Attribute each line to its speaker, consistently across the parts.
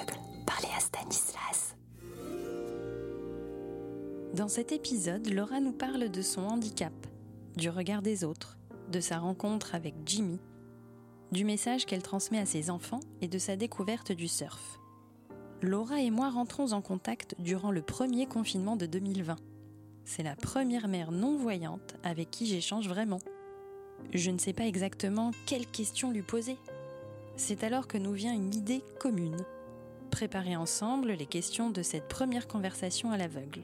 Speaker 1: aveugle, parlez à Stanislas.
Speaker 2: Dans cet épisode, Laura nous parle de son handicap, du regard des autres, de sa rencontre avec Jimmy, du message qu'elle transmet à ses enfants et de sa découverte du surf. Laura et moi rentrons en contact durant le premier confinement de 2020. C'est la première mère non-voyante avec qui j'échange vraiment. Je ne sais pas exactement quelles questions lui poser. C'est alors que nous vient une idée commune. Préparer ensemble les questions de cette première conversation à l'aveugle.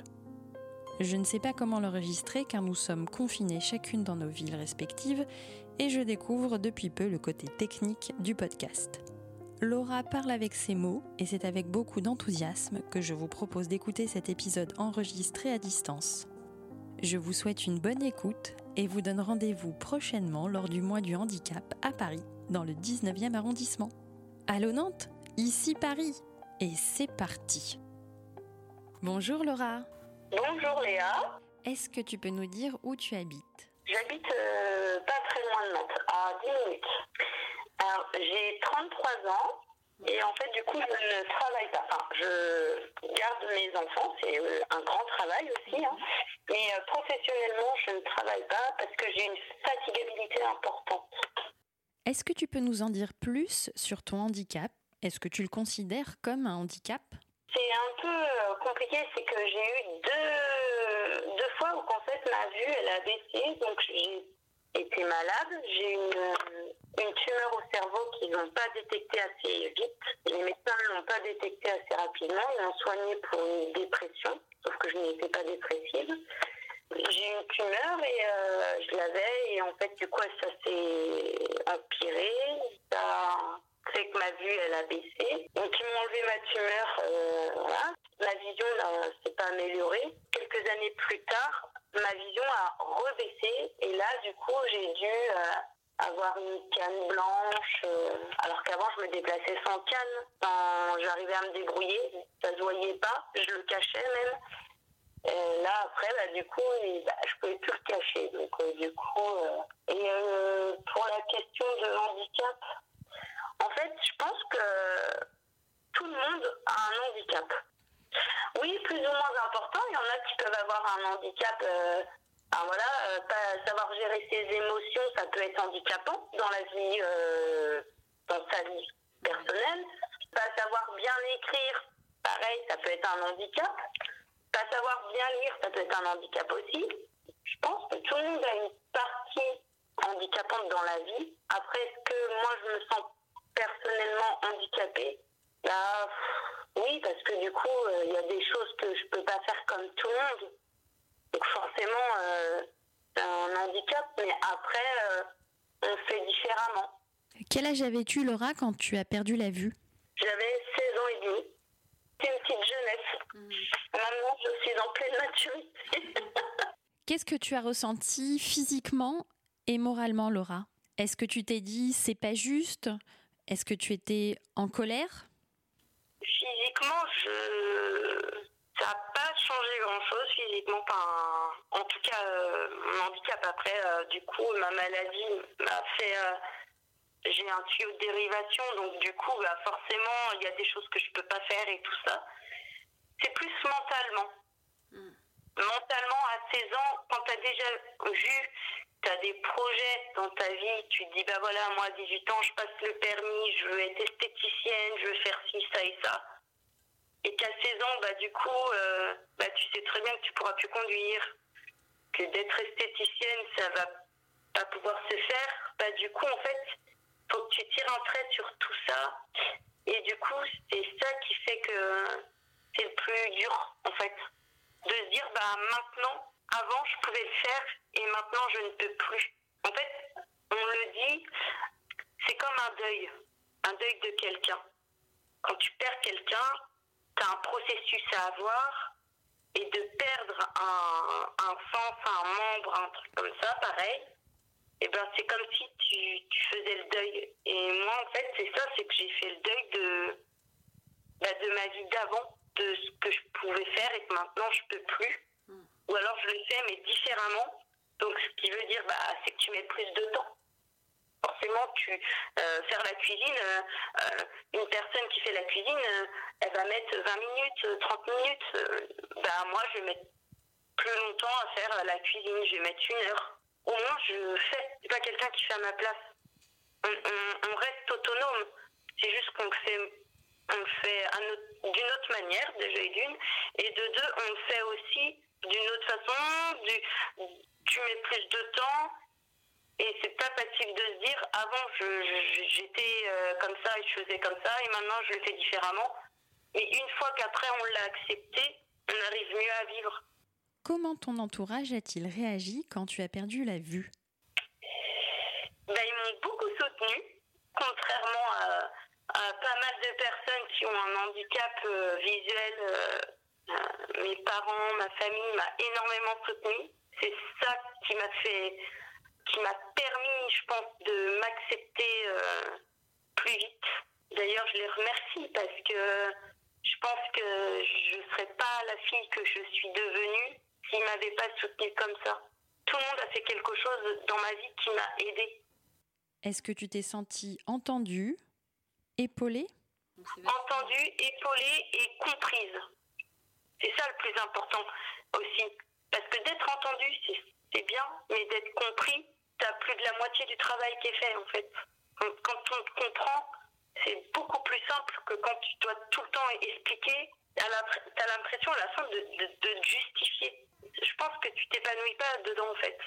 Speaker 2: Je ne sais pas comment l'enregistrer car nous sommes confinés chacune dans nos villes respectives et je découvre depuis peu le côté technique du podcast. Laura parle avec ses mots et c'est avec beaucoup d'enthousiasme que je vous propose d'écouter cet épisode enregistré à distance. Je vous souhaite une bonne écoute et vous donne rendez-vous prochainement lors du mois du handicap à Paris, dans le 19e arrondissement. Allô Nantes? Ici Paris Et c'est parti Bonjour Laura
Speaker 3: Bonjour Léa.
Speaker 2: Est-ce que tu peux nous dire où tu habites?
Speaker 3: J'habite euh, pas très loin de Nantes, à 10 minutes. Alors, j'ai 33 ans et en fait, du coup, je ne travaille pas. Enfin, je garde mes enfants, c'est euh, un grand travail aussi. Hein. Mais euh, professionnellement, je ne travaille pas parce que j'ai une fatigabilité importante.
Speaker 2: Est-ce que tu peux nous en dire plus sur ton handicap? Est-ce que tu le considères comme un handicap?
Speaker 3: C'est un peu euh, compliqué, c'est que j'ai eu deux, deux fois où en fait ma vue elle a baissé, donc j'ai été malade. J'ai une, une tumeur au cerveau qu'ils n'ont pas détectée assez vite. Les médecins ne l'ont pas détectée assez rapidement. Ils m'ont soignée pour une dépression, sauf que je n'étais pas dépressive. J'ai une tumeur et euh, je l'avais et en fait du coup ça s'est empiré. Ça fait que ma vue elle a baissé. Donc ils m'ont enlevé ma tumeur. Euh, voilà. Ma vision ne s'est pas améliorée. Quelques années plus tard, ma vision a rebaissé et là du coup j'ai dû euh, avoir une canne blanche euh, alors qu'avant je me déplaçais sans canne quand j'arrivais à me débrouiller ça se voyait pas je le cachais même et là après bah, du coup bah, je pouvais plus le cacher donc du coup et pour la question de handicap en fait je pense que tout le monde a un handicap oui plus ou moins important il y en a qui peuvent avoir un handicap euh, ah, voilà, euh, pas savoir gérer ses émotions, ça peut être handicapant dans la vie, euh, dans sa vie personnelle. Pas savoir bien écrire, pareil, ça peut être un handicap. Pas savoir bien lire, ça peut être un handicap aussi. Je pense que tout le monde a une partie handicapante dans la vie. Après, est-ce que moi je me sens personnellement handicapée Bah oui, parce que du coup, euh, il y a des choses que je peux pas faire comme tout le monde. Donc forcément, euh, c'est un handicap, mais après, euh, on fait différemment.
Speaker 2: Quel âge avais-tu Laura quand tu as perdu la vue?
Speaker 3: J'avais 16 ans et demi. C'est une petite jeunesse. Maintenant, je suis en pleine maturité.
Speaker 2: Qu'est-ce que tu as ressenti physiquement et moralement Laura? Est-ce que tu t'es dit c'est pas juste? Est-ce que tu étais en colère?
Speaker 3: Physiquement, je... ça n'a pas changé grand-chose physiquement. En tout cas, euh, mon handicap après, euh, du coup, ma maladie m'a fait... euh, j'ai un tuyau de dérivation, donc du coup, bah, forcément, il y a des choses que je peux pas faire et tout ça. C'est plus mentalement. Mentalement, à 16 ans, quand tu as déjà vu, tu as des projets dans ta vie, tu te dis, bah voilà, moi à 18 ans, je passe le permis, je veux être esthéticienne, je veux faire ci, ça et ça. Et qu'à 16 ans, bah du coup, euh, bah, tu sais très bien que tu pourras plus conduire, que d'être esthéticienne, ça va pas pouvoir se faire. Bah du coup, en fait, faut que tu tires un trait sur tout ça. Et du coup, c'est ça qui fait que c'est le plus dur, en fait. Bah maintenant, avant, je pouvais le faire et maintenant, je ne peux plus. En fait, on le dit, c'est comme un deuil, un deuil de quelqu'un. Quand tu perds quelqu'un, tu as un processus à avoir et de perdre un, un sens, un membre, un truc comme ça, pareil, et ben c'est comme si tu, tu faisais le deuil. Et moi, en fait, c'est ça, c'est que j'ai fait le deuil de, bah, de ma vie d'avant, de ce que je pouvais faire et que maintenant je peux plus. Ou alors je le fais, mais différemment. Donc, ce qui veut dire, bah, c'est que tu mets plus de temps. forcément, tu euh, faire la cuisine, euh, une personne qui fait la cuisine, elle va mettre 20 minutes, 30 minutes. bah moi, je vais mettre plus longtemps à faire la cuisine. Je vais mettre une heure. Au moins, je fais. C'est pas quelqu'un qui fait à ma place. On, reste autonome. C'est juste qu'on fait, on le fait d'une autre manière, déjà d'une. Et de deux, on le fait aussi d'une autre façon. Du, tu mets plus de temps. Et c'est pas facile de se dire, avant j'étais euh, comme ça et je faisais comme ça, et maintenant je le fais différemment. Mais une fois qu'après on l'a accepté, on arrive mieux à vivre.
Speaker 2: Comment ton entourage a-t-il réagi quand tu as perdu la vue?
Speaker 3: Ben, Ils m'ont beaucoup soutenu, contrairement à, pas mal de personnes qui ont un handicap euh, visuel. Euh, mes parents, ma famille m'a énormément soutenu. C'est ça qui m'a fait, qui m'a permis, je pense, de m'accepter plus vite. D'ailleurs, je les remercie parce que je pense que je ne serais pas la fille que je suis devenue s'il m'avait pas soutenu comme ça. Tout le monde a fait quelque chose dans ma vie qui m'a aidée.
Speaker 2: Est-ce que tu t'es sentie entendue, épaulée?
Speaker 3: Entendue, épaulée et comprise. C'est ça le plus important aussi. Parce que d'être entendu, c'est bien, mais d'être compris, tu as plus de la moitié du travail qui est fait en fait. Quand on te comprend, c'est beaucoup plus simple que quand tu dois tout le temps expliquer. Tu as l'impression à la fin de, de, de justifier je pense que tu t'épanouis pas dedans en fait,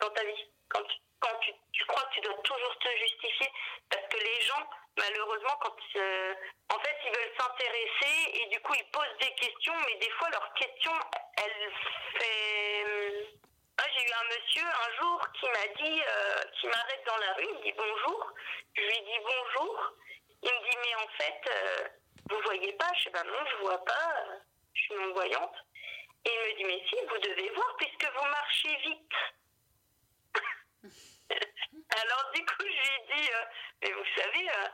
Speaker 3: dans ta vie. Quand, tu, quand tu, crois que tu dois toujours te justifier, parce que les gens, malheureusement, quand euh, en fait ils veulent s'intéresser et du coup ils posent des questions, mais des fois leurs questions, elles fait. Moi, j'ai eu un monsieur un jour qui m'a dit, euh, qui m'arrête dans la rue, il me dit bonjour. Je lui dis bonjour. Il me dit mais en fait, euh, vous voyez pas? Je sais pas non, je vois pas. Je suis non voyante. Et il me dit, mais si, vous devez voir puisque vous marchez vite. Alors du coup, je lui dis, euh, mais vous savez, euh,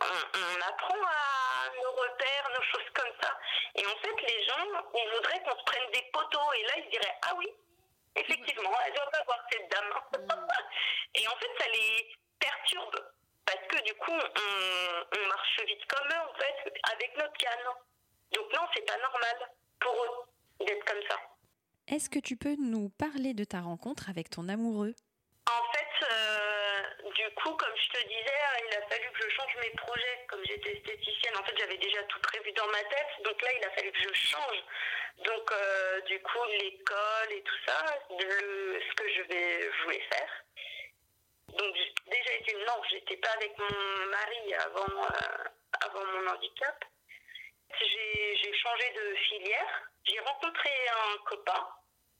Speaker 3: on, apprend à nos repères, nos choses comme ça. Et en fait, les gens, ils voudraient qu'on se prenne des poteaux. Et là, ils diraient, ah oui, effectivement, elle doit pas voir cette dame. Mm. et en fait, ça les perturbe. Parce que du coup, on, on marche vite comme eux, en fait, avec notre canne. Donc non, c'est pas normal pour eux d'être comme ça.
Speaker 2: Est-ce que tu peux nous parler de ta rencontre avec ton amoureux?
Speaker 3: Euh, du coup, comme je te disais, il a fallu que je change mes projets. Comme j'étais esthéticienne, en fait, j'avais déjà tout prévu dans ma tête. Donc là, il a fallu que je change. Donc, euh, du coup, l'école et tout ça, ce que je, vais, voulais faire. Donc, déjà, été, non, j'étais pas avec mon mari avant, euh, avant mon handicap. J'ai changé de filière j'ai rencontré un copain.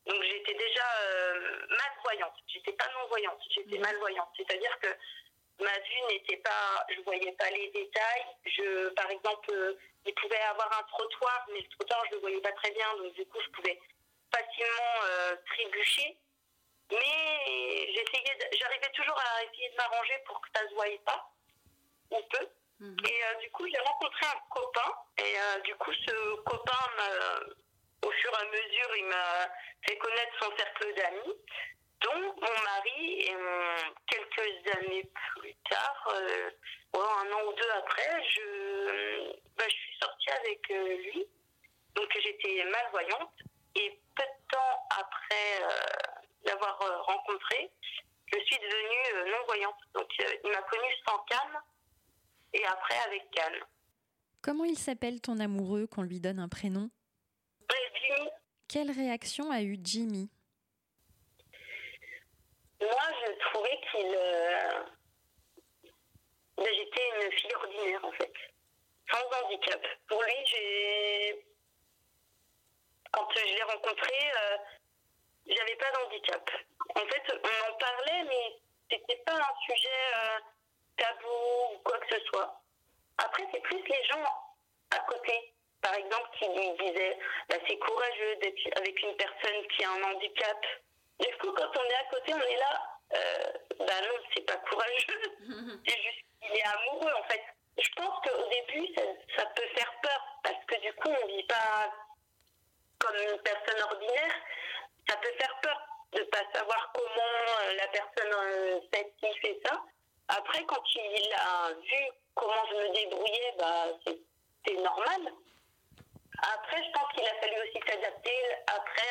Speaker 3: Donc j'étais déjà euh, malvoyante. J'étais pas non voyante, j'étais mhm. malvoyante. C'est-à-dire que ma vue n'était pas, je voyais pas les détails. Je, par exemple, euh, il pouvait avoir un trottoir, mais le trottoir je le voyais pas très bien, donc du coup je pouvais facilement euh, trébucher. Mais j'essayais, j'arrivais toujours à essayer de m'arranger pour que ça se voie pas, ou peu. Mhm. Et du coup j'ai rencontré un copain, et du coup ce copain m'a au fur et à mesure, il m'a fait connaître son cercle d'amis, dont mon mari, et quelques années plus tard, euh, un an ou deux après, je, bah, suis sortie avec euh, lui. Donc j'étais malvoyante. Et peu de temps après euh, l'avoir rencontré, je suis devenue non-voyante. Donc il m'a connue sans canne et après avec canne.
Speaker 2: Comment il s'appelle ton amoureux qu'on lui donne un prénom? Quelle réaction a eu Jimmy?
Speaker 3: Moi, je trouvais qu'il. Euh, ben, j'étais une fille ordinaire, en fait, sans handicap. Pour lui, j'ai. Quand je l'ai rencontré, euh, j'avais pas d'handicap. En fait, on en parlait, mais c'était pas un sujet euh, tabou ou quoi que ce soit. Après, c'est plus les gens à côté par exemple, qui lui disait bah, c'est courageux d'être avec une personne qui a un handicap. Du coup, quand on est à côté, on est là, euh, bah non, c'est pas courageux. c'est juste qu'il est amoureux, en fait. Je pense qu'au début, ça, peut faire peur, parce que du coup, on vit pas comme une personne ordinaire. Ça peut faire peur de pas savoir comment euh, la personne euh, fait ci, fait ça. Après, quand il a vu comment je me débrouillais, bah, c'est normal. Après, je pense qu'il a fallu aussi s'adapter après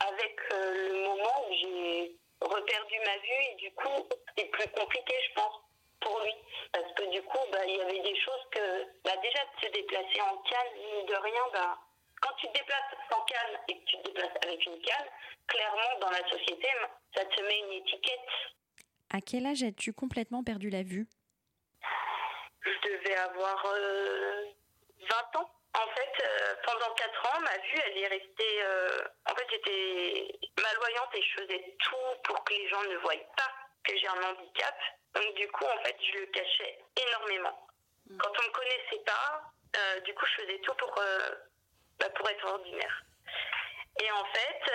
Speaker 3: avec euh, le moment où j'ai reperdu ma vue et du coup, c'est plus compliqué, je pense, pour lui. Parce que du coup, bah, il y avait des choses que, bah, déjà, de se déplacer en canne, de rien, bah, quand tu te déplaces sans canne et que tu te déplaces avec une canne, clairement, dans la société, ça te met une étiquette.
Speaker 2: À quel âge as-tu complètement perdu la vue?
Speaker 3: Je devais avoir 20 euh, ans. En fait, euh, pendant 4 ans, ma vue, elle est restée. Euh, en fait, j'étais malvoyante et je faisais tout pour que les gens ne voient pas que j'ai un handicap. Donc, du coup, en fait, je le cachais énormément. Mm. Quand on ne me connaissait pas, euh, du coup, je faisais tout pour, bah, pour être ordinaire. Et en fait,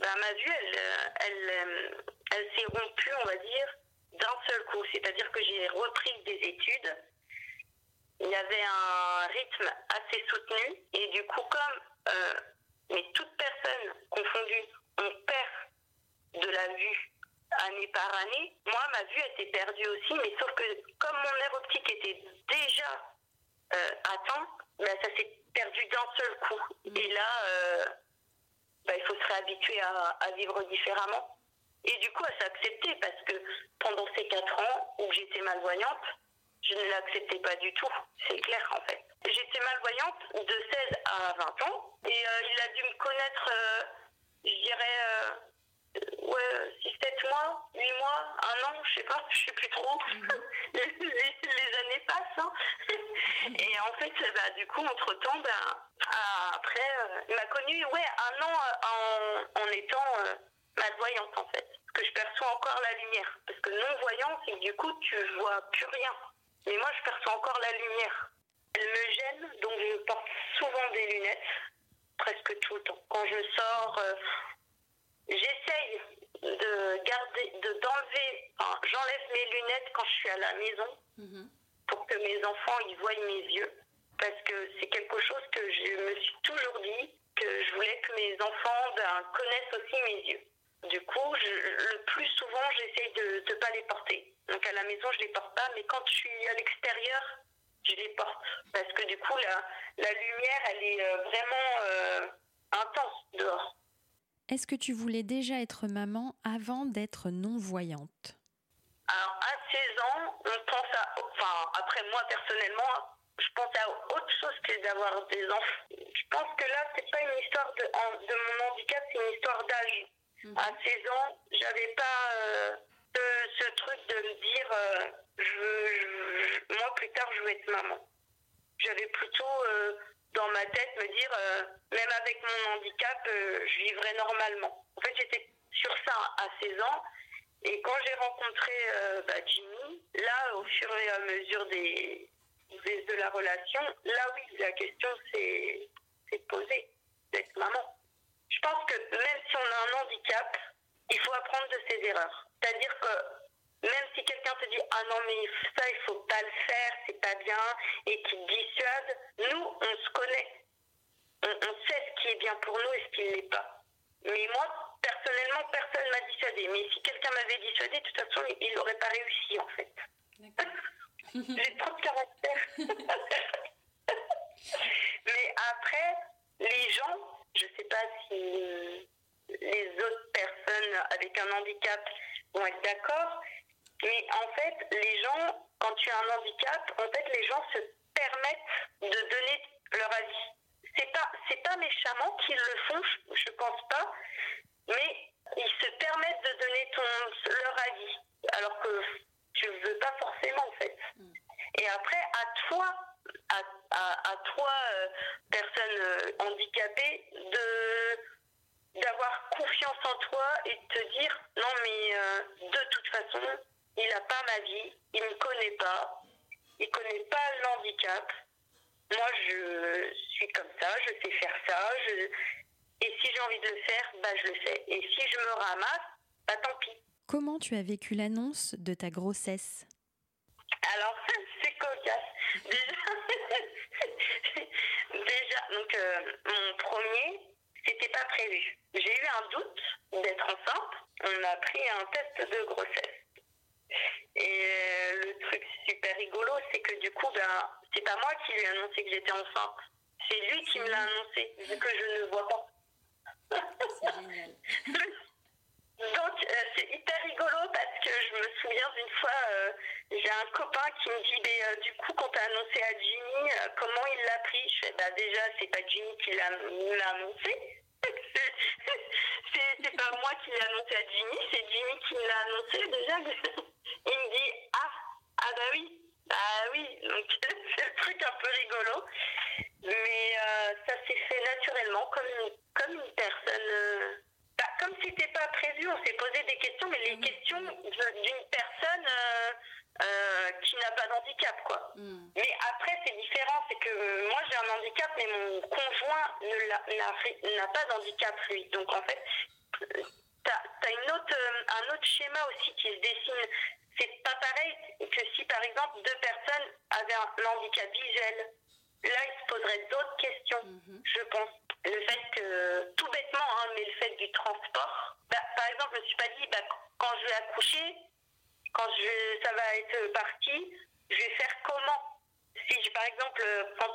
Speaker 3: bah, ma vue, elle, elle, elle s'est rompue, on va dire, d'un seul coup. C'est-à-dire que j'ai repris des études il y avait un rythme assez soutenu et du coup comme euh, mais toute personne confondue on perd de la vue année par année, moi ma vue était perdue aussi mais sauf que comme mon nerf optique était déjà euh, atteint, ben, ça s'est perdu d'un seul coup. Mmh. Et là, euh, ben, il faut se réhabituer à, à, vivre différemment. Et du coup, à s'accepter parce que pendant ces quatre ans où j'étais malvoyante, je ne l'acceptais pas du tout. C'est clair en fait. J'étais malvoyante de 16 à 20 ans et euh, il a dû me connaître, euh, je dirais, euh, ouais, 6-7 mois, 8 mois, un an, je sais pas, je sais plus trop. Mhm. les, années passent. Hein. et en fait, bah, du coup, entre temps, bah, après, il m'a connue, ouais, un an en, en étant malvoyante en fait. Parce que je perçois encore la lumière. Parce que non-voyant, c'est que du coup, tu vois plus rien. Mais moi, je perçois encore la lumière. Elle me gêne, donc je porte souvent des lunettes, presque tout le temps. Quand je sors, euh, j'essaye de garder, de d'enlever, j'enlève mes lunettes quand je suis à la maison mhm. pour que mes enfants ils voient mes yeux, parce que c'est quelque chose que je me suis toujours dit que je voulais que mes enfants ben, connaissent aussi mes yeux. Du coup, le plus souvent, j'essaye de ne pas les porter. Donc à la maison, je les porte pas, mais quand je suis à l'extérieur, je les porte. Parce que du coup, la, la lumière, elle est euh, vraiment euh, intense dehors.
Speaker 2: Est-ce que tu voulais déjà être maman avant d'être non-voyante?
Speaker 3: Alors à 16 ans, on pense à... Enfin, après moi personnellement, je pense à autre chose que d'avoir des enfants. Je pense que là, c'est pas une histoire de, de mon handicap, c'est une histoire d'âge. Mhm. À 16 ans, j'avais pas... Euh, ce, truc de me dire, euh, je, moi plus tard je veux être maman. J'avais plutôt euh, dans ma tête me dire, euh, même avec mon handicap, je vivrai normalement. En fait, j'étais sur ça à 16 ans. Et quand j'ai rencontré bah, Jimmy, là, au fur et à mesure des, de la relation, là oui, la question s'est posée d'être maman. Je pense que même si on a un handicap, il faut apprendre de ses erreurs. C'est-à-dire que même si quelqu'un te dit ah non mais ça il faut pas le faire, c'est pas bien et qui dissuade, nous on se connaît, on, sait ce qui est bien pour nous et ce qui ne l'est pas. Mais moi personnellement personne m'a dissuadé. Mais si quelqu'un m'avait dissuadé, de toute façon il n'aurait pas réussi en fait. J'ai trop de caractère. mais après les gens, je sais pas si les autres personnes avec un handicap vont être d'accord. Mais en fait, les gens, quand tu as un handicap, en fait, les gens se permettent de donner leur avis. C'est pas, pas méchamment qu'ils le font, je, pense pas, mais ils se permettent de donner ton, leur avis, alors que tu veux pas forcément, en fait. Mm. Et après, à toi, à, à, à toi, euh, personne euh, handicapée, de d'avoir confiance en toi et de te dire non mais euh, de toute façon il n'a pas ma vie, il ne me connaît pas, il connaît pas l'handicap. Moi je suis comme ça, je sais faire ça, et si j'ai envie de le faire, bah je le fais. Et si je me ramasse, bah tant pis.
Speaker 2: Comment tu as vécu l'annonce de ta grossesse
Speaker 3: Alors c'est cocasse. Déjà, déjà donc euh, mon premier, c'était pas prévu. J'ai eu un doute d'être enceinte. On a pris un test de grossesse. Et Et euh, le truc super rigolo, c'est que du coup, ben, c'est pas moi qui lui ai annoncé que j'étais enceinte. C'est lui qui me l'a annoncé, vu que je ne vois pas.
Speaker 2: C'est génial.
Speaker 3: Donc euh, c'est hyper rigolo parce que je me souviens d'une fois, euh, j'ai un copain qui me dit mais, euh, du coup quand t'as annoncé à Jimmy, euh, comment il l'a pris Je fais bah déjà c'est pas Jimmy qui l'a nous l'a annoncé. c'est c'est pas moi qui l'ai annoncé à Jimmy, c'est Jimmy déjà. il me dit ah ah bah oui bah oui donc c'est le truc un peu rigolo. Mais euh, ça s'est fait naturellement comme une, comme une personne. euh, bah, comme c'était pas prévu, on s'est posé des questions, mais les questions de- d'une personne euh, euh, qui n'a pas d'handicap, quoi.
Speaker 2: Hmm.
Speaker 3: Mais après, c'est différent, c'est que moi j'ai un handicap, mais mon conjoint ne l'a- n'a ri- n'a pas d'handicap, lui. Donc en fait, t'as as une autre, euh, un autre schéma aussi qui se dessine. C'est pas pareil que si par exemple deux personnes avaient un handicap visuel. Là, ils se poseraient d'autres questions,
Speaker 2: Mhm.
Speaker 3: je pense. Le fait que, tout bêtement, hein, mais le fait du transport. Bah, par exemple, je me suis pas dit, bah, quand je vais accoucher, quand je, ça va être parti, je vais faire comment? Si, j'ai, par exemple, euh, quand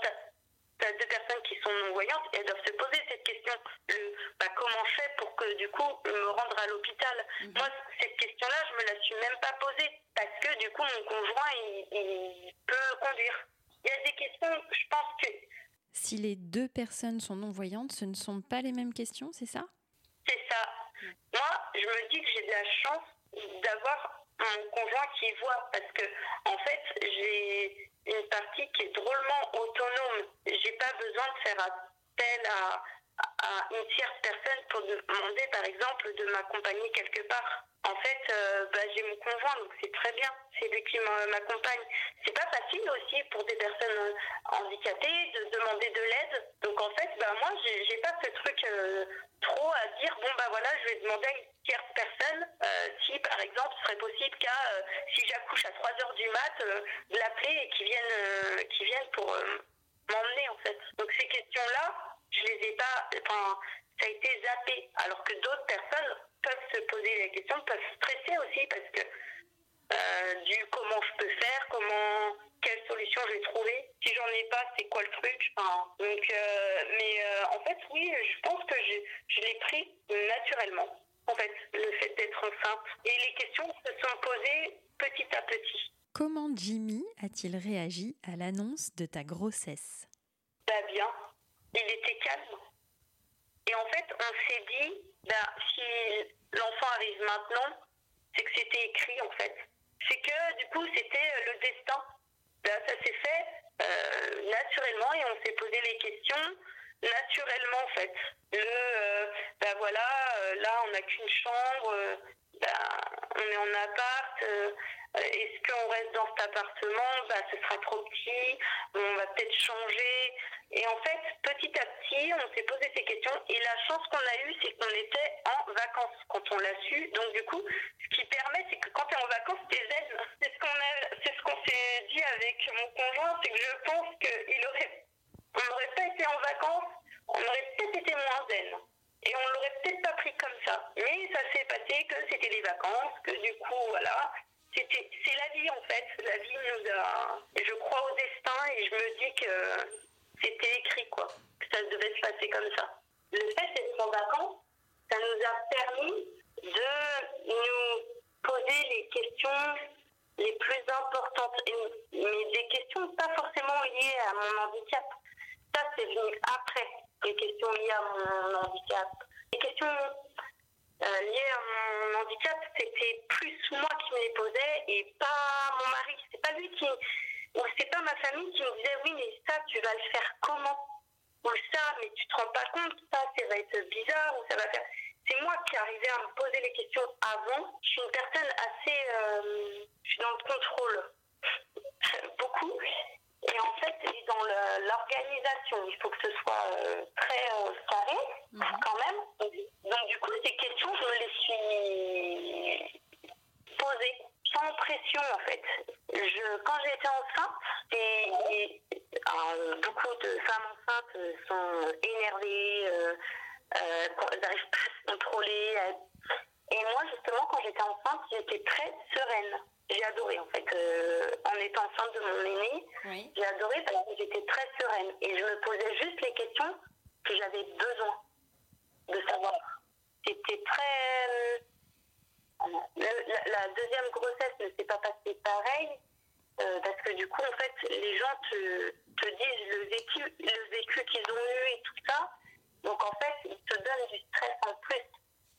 Speaker 3: deux personnes qui sont non-voyantes, elles doivent se poser cette question. Le, bah, comment je fais pour que, du coup, me rendre à l'hôpital
Speaker 2: Mhm.
Speaker 3: Moi, cette question-là, je me la suis même pas posée. Parce que, du coup, mon conjoint, il, il peut conduire. Il y a des questions, je pense que
Speaker 2: Si les deux personnes sont non-voyantes, ce ne sont pas les mêmes questions, c'est ça?
Speaker 3: C'est ça. Moi, je me dis que j'ai de la chance d'avoir un conjoint qui voit parce que, en fait, j'ai une partie qui est drôlement autonome. J'ai pas besoin de faire appel à, à une tierce personne pour demander, par exemple, de m'accompagner quelque part. En fait, euh, bah, j'ai mon conjoint, donc c'est très bien. C'est lui qui m'a- m'accompagne. C'est pas facile aussi pour des personnes euh, handicapées de demander de l'aide. Donc en fait, bah, moi, j'ai pas ce truc euh, trop à dire, bon bah voilà, je vais demander à une tierce personne si par exemple ce serait possible qu'à, si j'accouche à 3 heures du mat, de l'appeler et qu'ils viennent, qu'ils viennent pour m'emmener en fait. Donc ces questions-là, je les ai pas, enfin, ça a été zappé, alors que d'autres personnes peuvent se poser la question, peuvent stresser aussi parce que euh, du comment je peux faire, comment quelle solution je vais trouver. Si j'en ai pas, c'est quoi le truc Enfin, Donc, euh, mais euh, en fait, oui, je pense que je, je l'ai pris naturellement. En fait, le fait d'être enceinte. Et les questions se sont posées petit à petit.
Speaker 2: Comment Jimmy a-t-il réagi à l'annonce de ta grossesse?
Speaker 3: Bah bien, il était calme. Et en fait, on s'est dit, bah, si l'enfant arrive maintenant, c'est que c'était écrit en fait. C'est que du coup, c'était euh, le destin. Bah, ça s'est fait euh, naturellement et on s'est posé les questions naturellement en fait. Le, euh, bah voilà, là on n'a qu'une chambre, bah, on est en appart. euh, est-ce qu'on reste dans cet appartement? Bah, Ce sera trop petit, on va peut-être changer. Et en fait, petit à petit, on s'est posé ces questions. Et la chance qu'on a eue, c'est qu'on était en vacances quand on l'a su. Donc du coup, ce qui permet, c'est que quand tu es en vacances, tu es zen. C'est ce qu'on c'est ce qu'on s'est dit avec mon conjoint, c'est que je pense qu'il aurait, on n'aurait pas été en vacances, on aurait peut-être été moins zen. Et on l'aurait peut-être pas pris comme ça. Mais ça s'est passé que c'était des vacances, que du coup, voilà. C'est la vie en fait. La vie nous a. Je crois au destin et je me dis que c'était écrit quoi. Que ça devait se passer comme ça. Le fait d'être en vacances, ça nous a permis de nous poser les questions les plus importantes. Mais des questions pas forcément liées à mon handicap. Ça, c'est venu après. Les questions liées à mon handicap. Les questions euh, liées à mon handicap, c'était plus moi qui me les posais et pas mon mari. C'est pas lui qui. Ou c'est pas ma famille qui me disait oui, mais ça, tu vas le faire comment? Ou ça, mais tu te rends pas compte, ça, ça va être bizarre, ou ça va faire. C'est moi qui arrivais à me poser les questions avant. Je suis une personne assez. euh, je suis dans le contrôle. Beaucoup. Et en fait, et dans l'organisation, il faut que ce soit euh, très euh, carré, quand même. Donc, du coup, ces questions, je me les suis posées sans pression, en fait. Je, quand j'étais enceinte, et, alors, beaucoup de femmes enceintes euh, sont énervées, euh, elles n'arrivent pas à se contrôler. elles- Et Et moi, justement, quand j'étais enceinte, j'étais très sereine. J'ai adoré, en fait, euh, en étant enceinte de mon aîné.
Speaker 2: Oui.
Speaker 3: J'ai adoré parce que j'étais très sereine. Et je me posais juste les questions que j'avais besoin de savoir. C'était très... euh, le- la, la deuxième grossesse ne s'est pas passée pareil. euh, parce que du coup, en fait, les gens te, te disent le vécu, le vécu qu'ils ont eu et tout ça. Donc, en fait, ils te donnent du stress en plus.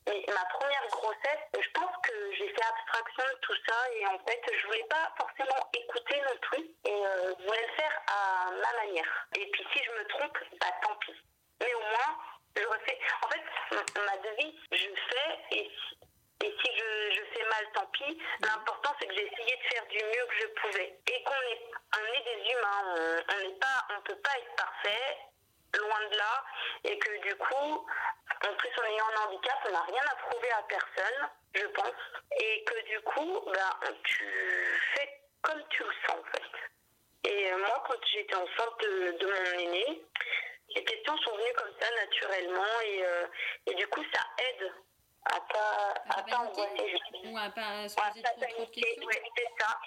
Speaker 3: Mais ma première grossesse, je pense que j'ai fait abstraction de tout ça et en fait, je voulais pas forcément écouter non plus et euh, je voulais le faire à ma manière. Et puis si je me trompe, bah tant pis. Mais au moins, je refais. En fait, m- ma devise, je fais et si, et si je, je fais mal, tant pis. L'important, c'est que j'ai essayé de faire du mieux que je pouvais et qu'on est, on est des humains. On, on n'est pas, on peut pas être parfait loin de là, et que du coup, en plus en ayant un handicap, on n'a rien à prouver à personne, je pense, et que du coup, ben, tu fais comme tu le sens en fait. Et euh, moi, quand j'étais enceinte de, mon aîné, les questions sont venues comme ça naturellement, et, euh, et du coup, ça aide à pas,
Speaker 2: À
Speaker 3: à
Speaker 2: pas
Speaker 3: angoisser.
Speaker 2: Ou à pas se poser trop, trop de questions
Speaker 3: ouais, c'est ça.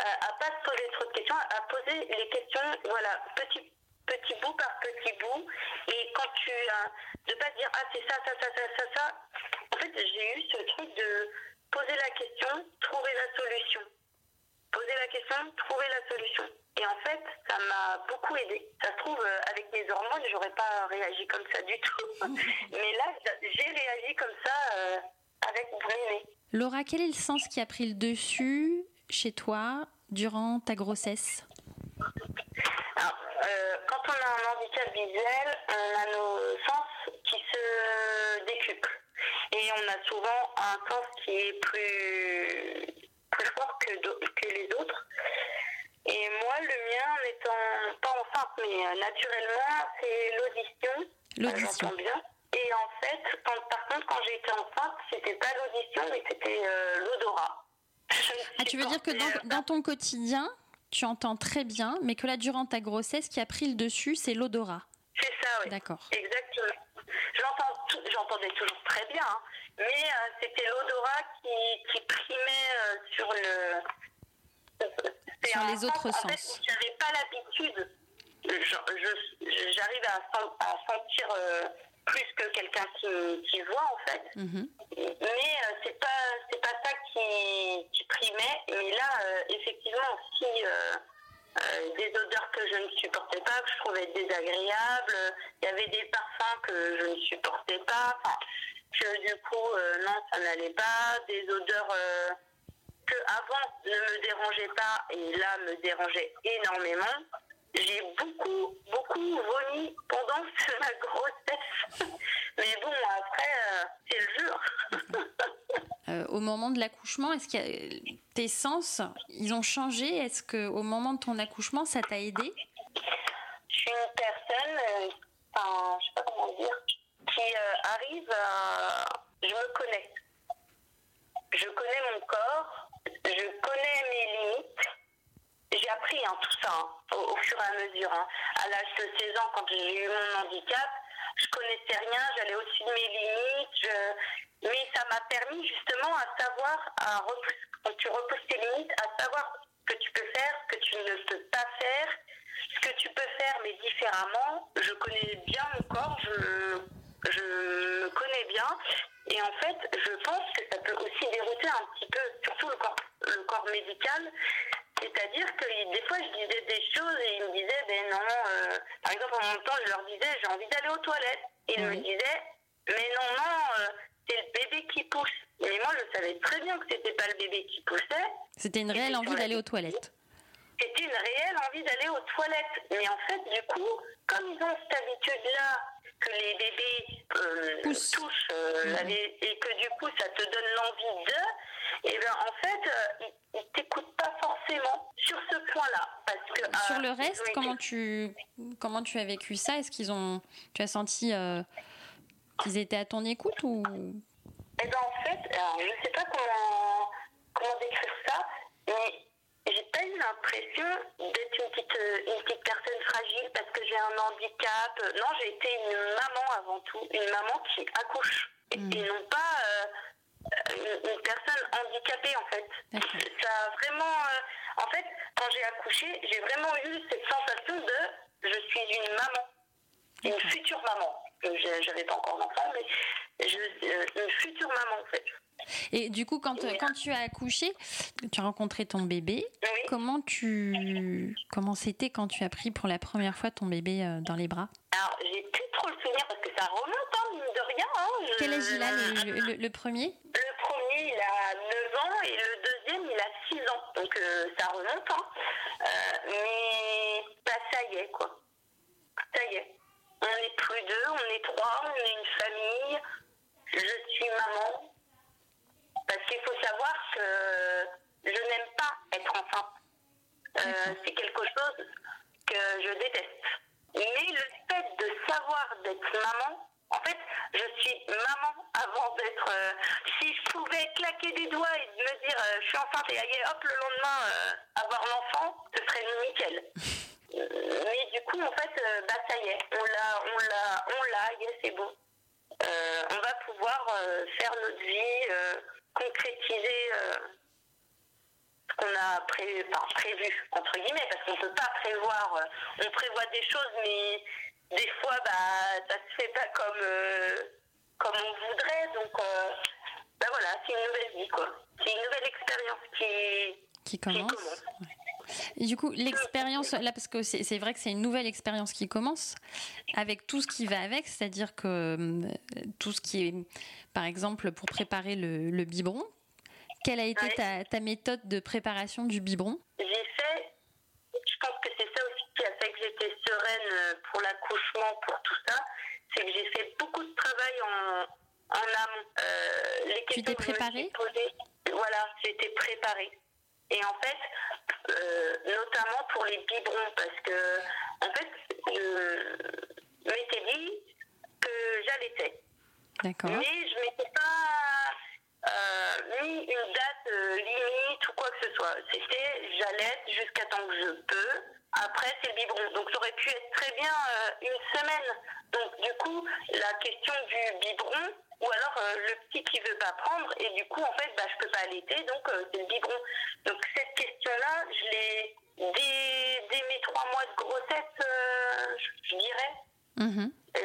Speaker 3: Euh, à pas se poser trop de questions, à poser les questions, voilà, petit, petit bout par petit bout. Et quand tu as, de pas dire, ah, c'est ça, ça, ça, ça, ça, ça. En fait, j'ai eu ce truc de poser la question, trouver la solution. Poser la question, trouver la solution. Et en fait, ça m'a beaucoup aidé. Ça se trouve, euh, avec mes hormones, j'aurais pas réagi comme ça du tout. Mais là, j'ai réagi comme ça euh, avec aîné.
Speaker 2: Laura, quel est le sens qui a pris le dessus chez toi durant ta grossesse?
Speaker 3: Alors, euh, quand on a un handicap visuel, on a nos sens qui se décuplent. Et on a souvent un sens qui est plus, plus fort que, les autres. Et moi, le mien, en étant pas enceinte, mais euh, naturellement, c'est l'audition. Euh,
Speaker 2: L'audition.
Speaker 3: J'entends bien. Et en fait, quand- par contre, quand j'ai été enceinte, c'était pas l'audition, mais c'était euh, l'odorat.
Speaker 2: Ah, tu veux dire que dans, dans ton quotidien, tu entends très bien, mais que là, durant ta grossesse, qui a pris le dessus, c'est l'odorat.
Speaker 3: C'est ça, oui.
Speaker 2: D'accord.
Speaker 3: Exactement. J'entendais toujours très bien, hein, mais euh, c'était l'odorat qui, qui primait euh, sur le. c'est
Speaker 2: Sur les autres
Speaker 3: En fait,
Speaker 2: sens.
Speaker 3: j'avais pas l'habitude. J'arrive à, sen- à sentir euh, plus que quelqu'un qui, qui voit, en fait.
Speaker 2: Mhm.
Speaker 3: Mais euh, c'est pas c'est pas ça qui, qui primait. Mais là, euh, effectivement, aussi euh, des odeurs que je ne supportais pas, que je trouvais désagréables. Il y avait des parfums que je ne supportais pas. Enfin, que du coup, non, ça n'allait pas. Des odeurs que avant ne me dérangeaient pas et là me dérangeaient énormément. J'ai beaucoup, beaucoup vomi pendant ma grossesse. Mais bon, après, euh, c'est le jeu.
Speaker 2: Euh, au moment de l'accouchement, est-ce que tes sens, ils ont changé? Est-ce que au moment de ton accouchement, ça t'a aidé?
Speaker 3: Je suis une personne, euh, enfin, je sais pas comment dire, qui euh, arrive à. Je me connais. Je connais mon corps, je connais mes limites. J'ai appris hein, tout ça hein, au, fur et à mesure. hein. À l'âge de 16 ans, quand j'ai eu mon handicap, je connaissais rien, j'allais au-dessus de mes limites. Mais ça m'a permis justement à savoir, à quand tu repousses tes limites, à savoir ce que tu peux faire, ce que tu ne peux pas faire, ce que tu peux faire mais différemment. Je connais bien mon corps, je me connais bien. Et en fait, je pense que ça peut aussi dérouter un petit peu, surtout le corps, le corps médical. C'est-à-dire que des fois, je disais des choses et ils me disaient, ben non, euh, par exemple, en même temps, je leur disais, j'ai envie d'aller aux toilettes. Et ils me
Speaker 2: Oui.
Speaker 3: disaient, mais non, non, euh, c'est le bébé qui pousse. Mais moi, je savais très bien que c'était pas le bébé qui poussait.
Speaker 2: C'était une réelle envie d'aller aux toilettes.
Speaker 3: C'était une réelle envie d'aller aux toilettes. Mais en fait, du coup, comme ils ont cette habitude-là, que les bébés euh,
Speaker 2: Poussent.
Speaker 3: touchent euh, bé- et que du coup, ça te donne l'envie d'eux, et ben en fait, euh, ils, ils t'écoutent pas forcément sur ce point-là. Parce que,
Speaker 2: Sur
Speaker 3: euh,
Speaker 2: le
Speaker 3: ils
Speaker 2: reste, comment tu comment tu as vécu ça? Est-ce qu'ils ont tu as senti qu'ils étaient à ton écoute ou?
Speaker 3: Eh ben en fait, alors, je sais pas comment, comment décrire ça, mais j'ai pas eu l'impression d'être une petite, euh, une petite personne fragile parce que j'ai un handicap. Non, j'ai été une maman avant tout, une maman qui accouche. Et-
Speaker 2: Mm.
Speaker 3: Et non pas, euh, une, personne handicapée en fait. Ça a vraiment, euh, en fait, quand j'ai accouché, j'ai vraiment eu cette sensation de je suis une maman, une future maman. J'avais pas encore d'enfant, mais je, euh, une future maman en fait.
Speaker 2: Et du coup, quand, quand tu as accouché, tu as rencontré ton bébé. Comment tu comment c'était quand tu as pris pour la première fois ton bébé euh, dans les bras?
Speaker 3: Alors, j'ai plus trop le souvenir parce que ça remonte, hein, mine de rien. Hein,
Speaker 2: Quel âge il a le, premier?
Speaker 3: Le premier, il a 9 ans et le deuxième, il a 6 ans. Donc, euh, ça remonte. Hein. Euh, mais bah, ça y est, quoi. Ça y est. On n'est plus deux, on est trois, on est une famille. Je suis maman. Parce qu'il faut savoir que je n'aime pas être enceinte. Euh, c'est quelque chose que je déteste. Mais le fait de savoir d'être maman, en fait, je suis maman avant d'être. Euh, si je pouvais claquer des doigts et me dire euh, je suis enceinte et aller hop le lendemain avoir l'enfant, ce serait nickel. Mais du coup, en fait, bah ça y est, on l'a, on l'a, on l'a, c'est bon. on va pouvoir faire notre vie concrétiser euh, ce qu'on a prévu, entre guillemets, parce qu'on ne peut pas prévoir. Euh, on prévoit des choses, mais des fois, bah, ça se fait pas comme, euh, comme on voudrait. Donc, bah voilà, c'est une nouvelle vie, quoi. C'est une nouvelle expérience qui,
Speaker 2: qui commence. Et du coup, l'expérience, là, parce que c'est vrai que c'est une nouvelle expérience qui commence, avec tout ce qui va avec, c'est-à-dire que tout ce qui est par exemple, pour préparer le, biberon. Quelle a été ta, méthode de préparation du biberon?
Speaker 3: J'ai fait, je pense que c'est ça aussi qui a fait que j'étais sereine euh, pour l'accouchement, pour tout ça, c'est que j'ai fait beaucoup de travail en, en amont.
Speaker 2: Euh, tu t'es préparée?
Speaker 3: Voilà, j'étais préparée. Et en fait, euh, notamment pour les biberons, parce que en fait, je m'étais dit que j'allaitais. Mais je ne m'étais pas euh, mis une date euh, limite ou quoi que ce soit. C'était j'allais jusqu'à temps que je peux. Après, c'est le biberon. Donc, ça aurait pu être très bien une semaine. Donc, du coup, la question du biberon, ou alors le petit qui veut pas prendre, et du coup, en fait, bah, je peux pas allaiter, donc c'est le biberon. Donc, cette question-là, je l'ai, dès, mes trois mois de grossesse, je, dirais. Mm-hmm. Euh,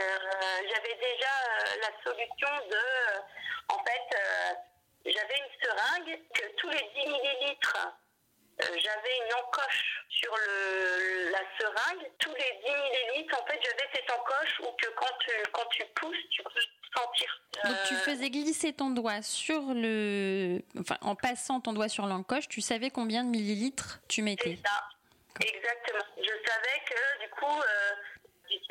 Speaker 3: j'avais déjà euh, la solution de, euh, en fait, j'avais une seringue que tous les 10 millilitres, j'avais une encoche sur le, la seringue. Tous les 10 millilitres, en fait, j'avais cette encoche où que quand tu, quand tu pousses, tu peux sentir.
Speaker 2: Donc tu faisais glisser ton doigt sur le, enfin, en passant ton doigt sur l'encoche, tu savais combien de millilitres tu mettais.
Speaker 3: C'est ça. Exactement. Je savais que du coup, 10, 10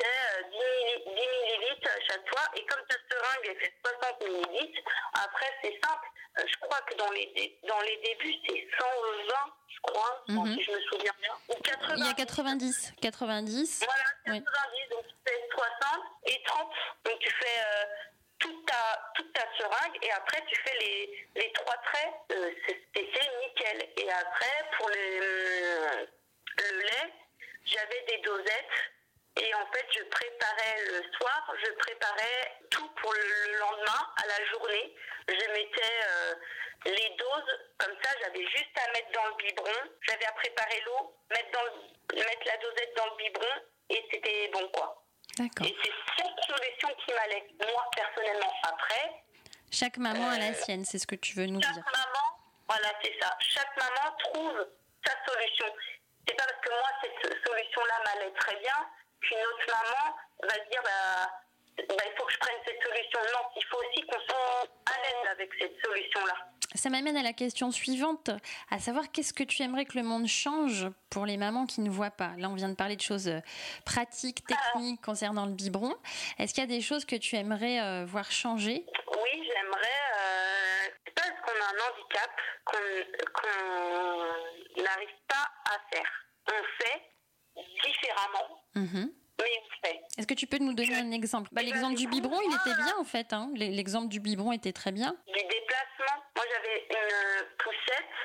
Speaker 3: millilitres chaque fois. Et comme ta seringue fait 60 millilitres, après c'est simple. Euh, je crois que dans les, dans les débuts c'est 120, je crois, mhm. si je me souviens bien. Ou 80.
Speaker 2: Il y a 90. 90.
Speaker 3: Voilà, 90. Donc tu fais 60 et 30. Donc tu fais euh, toute, ta, toute ta seringue et après tu fais les, les trois traits. Euh, c'est nickel. Et après, pour les, le lait, j'avais des dosettes et en fait, je préparais le soir, je préparais tout pour le lendemain, à la journée. Je mettais euh, les doses, comme ça, j'avais juste à mettre dans le biberon. J'avais à préparer l'eau, mettre, dans mettre la dosette dans le biberon, et c'était bon, quoi.
Speaker 2: D'accord.
Speaker 3: Et c'est cette solution qui m'allait, moi, personnellement. Après.
Speaker 2: Chaque maman a la euh, sienne, c'est ce que tu veux nous dire.
Speaker 3: Chaque maman, voilà, c'est ça. Chaque maman trouve sa solution. C'est pas parce que moi, cette solution-là m'allait très bien qu'une autre maman va se dire bah, bah, il faut que je prenne cette solution. Non, il faut aussi qu'on soit à l'aise avec cette solution-là.
Speaker 2: Ça m'amène à la question suivante, à savoir qu'est-ce que tu aimerais que le monde change pour les mamans qui ne voient pas? Là, on vient de parler de choses euh, pratiques, ah. techniques concernant le biberon. Est-ce qu'il y a des choses que tu aimerais euh, voir changer?
Speaker 3: Oui, j'aimerais. Euh, parce qu'on a un handicap qu'on n'arrive pas à faire. On fait différemment. Mhm. Mais fait.
Speaker 2: Est-ce que tu peux nous donner un exemple? Bah, L'exemple du biberon, il était bien en fait. Hein. L'exemple du biberon était très bien.
Speaker 3: Du déplacement, moi j'avais une poussette,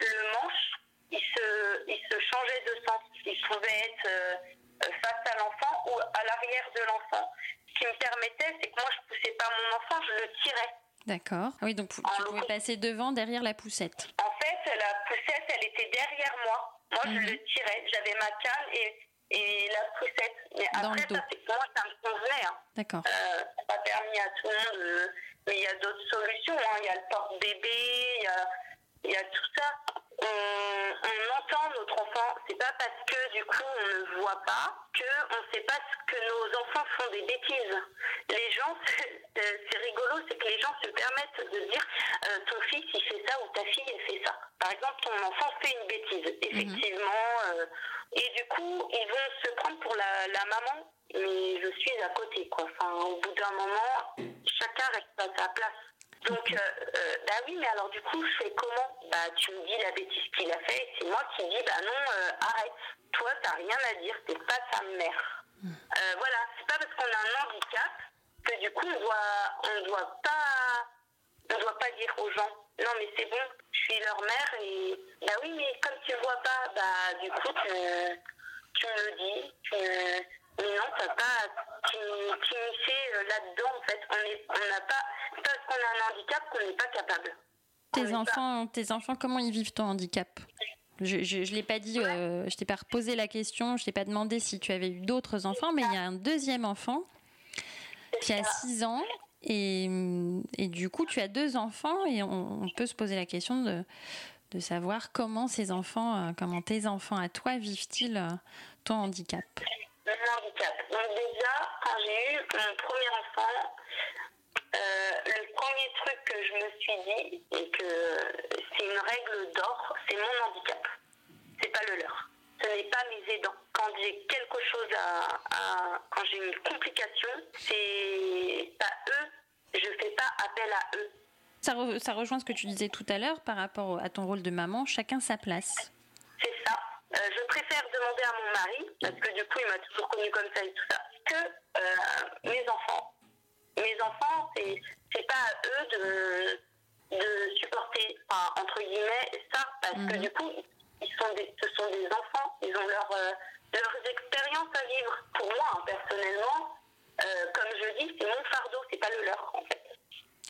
Speaker 3: le manche, il se, il se changeait de sens. Il pouvait être euh, face à l'enfant ou à l'arrière de l'enfant. Ce qui me permettait, c'est que moi je poussais pas mon enfant, je le tirais.
Speaker 2: D'accord. Ah oui, donc tu pouvais passer devant, derrière la poussette.
Speaker 3: En fait, la poussette, elle était derrière moi. Moi, je mhm. le tirais. J'avais ma canne Mais après, ça, moi, ça me convenait. Hein.
Speaker 2: D'accord.
Speaker 3: Euh, ça pas permis à tout le monde. Euh, mais il y a d'autres solutions. Hein. Il y a le porte-bébé, il y a, y a tout ça on, entend notre enfant, c'est pas parce que du coup on ne voit pas que on sait pas ce que nos enfants font des bêtises. Les gens, c'est rigolo, c'est que les gens se permettent de dire euh, ton fils il fait ça ou ta fille elle fait ça. Par exemple, ton enfant fait une bêtise, mhm. effectivement, euh, on doit, on doit pas, on doit pas dire aux gens, non mais c'est bon, je suis leur mère et bah oui, mais comme tu vois pas, bah du coup, tu, tu me le dis, tu mais non, t'as pas t'immiscer là-dedans en fait. On n'a pas parce qu'on a un handicap qu'on n'est pas capable.
Speaker 2: Tes enfants, tes enfants, comment ils vivent ton handicap? Je ne l'ai pas dit, euh, je t'ai pas reposé la question, je t'ai pas demandé si tu avais eu d'autres enfants, mais il y a un deuxième enfant qui a 6 ans et, et, du coup tu as deux enfants et on, peut se poser la question de, de savoir comment ces enfants, euh, comment tes enfants à toi vivent-ils euh, ton handicap?
Speaker 3: Mon handicap. Donc déjà, quand j'ai eu mon premier enfant, euh, le premier truc que je me suis dit, et que c'est une règle d'or, c'est mon handicap. C'est pas le leur. Ce n'est pas mes aidants. Quand j'ai quelque chose à, quand j'ai une complication, c'est pas eux. Je fais pas appel à eux.
Speaker 2: Ça, ça rejoint ce que tu disais tout à l'heure par rapport à ton rôle de maman. Chacun sa place.
Speaker 3: C'est ça. Euh, je préfère demander à mon mari, parce que du coup il m'a toujours connu comme ça et tout ça, que euh, mes enfants mes enfants, c'est, c'est pas à eux de, de supporter, entre guillemets, ça, parce que mhm. du coup, ils sont des, ce sont des enfants, ils ont leur, euh, leurs expériences à vivre. Pour moi, hein, personnellement, euh, comme je dis, c'est mon fardeau, c'est pas le leur, en fait.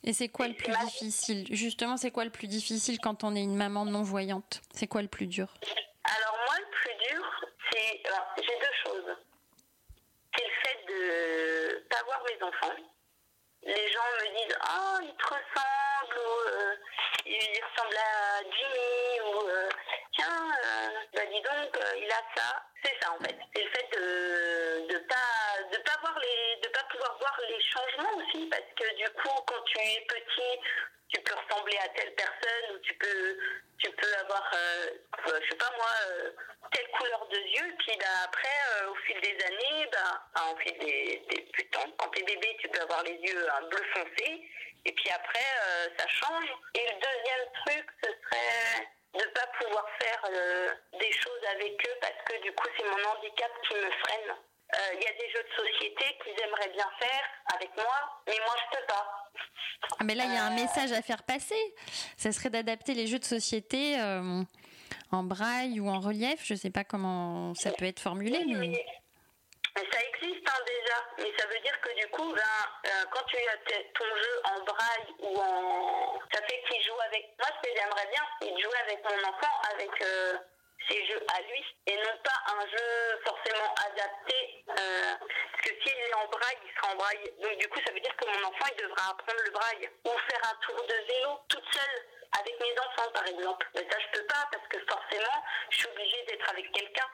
Speaker 2: Et c'est quoi le plus difficile? Justement, c'est quoi le plus difficile quand on est une maman non-voyante? C'est quoi le plus dur?
Speaker 3: Alors moi, le plus dur, c'est... J'ai deux choses. C'est le fait de pas voir mes enfants les gens me disent oh il te ressemble ou euh, il ressemble à Jimmy ou euh, tiens euh, bah dis donc il a ça c'est ça en fait c'est le fait de de pas de pas voir les de pas pouvoir voir les changements aussi parce que du coup quand tu es petit tu peux ressembler à telle personne ou tu peux tu peux avoir je sais pas moi telle couleur de yeux puis bah, après au fil des années bah, au fil des, des quand tu es bébé, tu peux avoir les yeux un bleu foncé. Et puis après, euh, ça change. Et le deuxième truc, ce serait de ne pas pouvoir faire euh, des choses avec eux parce que du coup, c'est mon handicap qui me freine. Il euh, y a des jeux de société qu'ils aimeraient bien faire avec moi, mais moi, je peux pas.
Speaker 2: Ah, mais là, il y a un message à faire passer. Ça serait d'adapter les jeux de société en braille ou en relief. Je ne sais pas comment ça peut être formulé. mais...
Speaker 3: Mais ça existe hein, déjà, mais ça veut dire que du coup, ben, euh, quand tu as ton jeu en braille ou en... Ça fait qu'il joue Moi, ce que j'aimerais bien, c'est de jouer avec mon enfant, avec euh, ses jeux à lui, et non pas un jeu forcément adapté. Euh, parce que s'il est en braille, il sera en braille. Donc du coup, ça veut dire que mon enfant, il devra apprendre le braille. Ou faire un tour de vélo toute seule avec mes enfants, par exemple. Mais ça, je peux pas parce que forcément, je suis obligée d'être avec quelqu'un.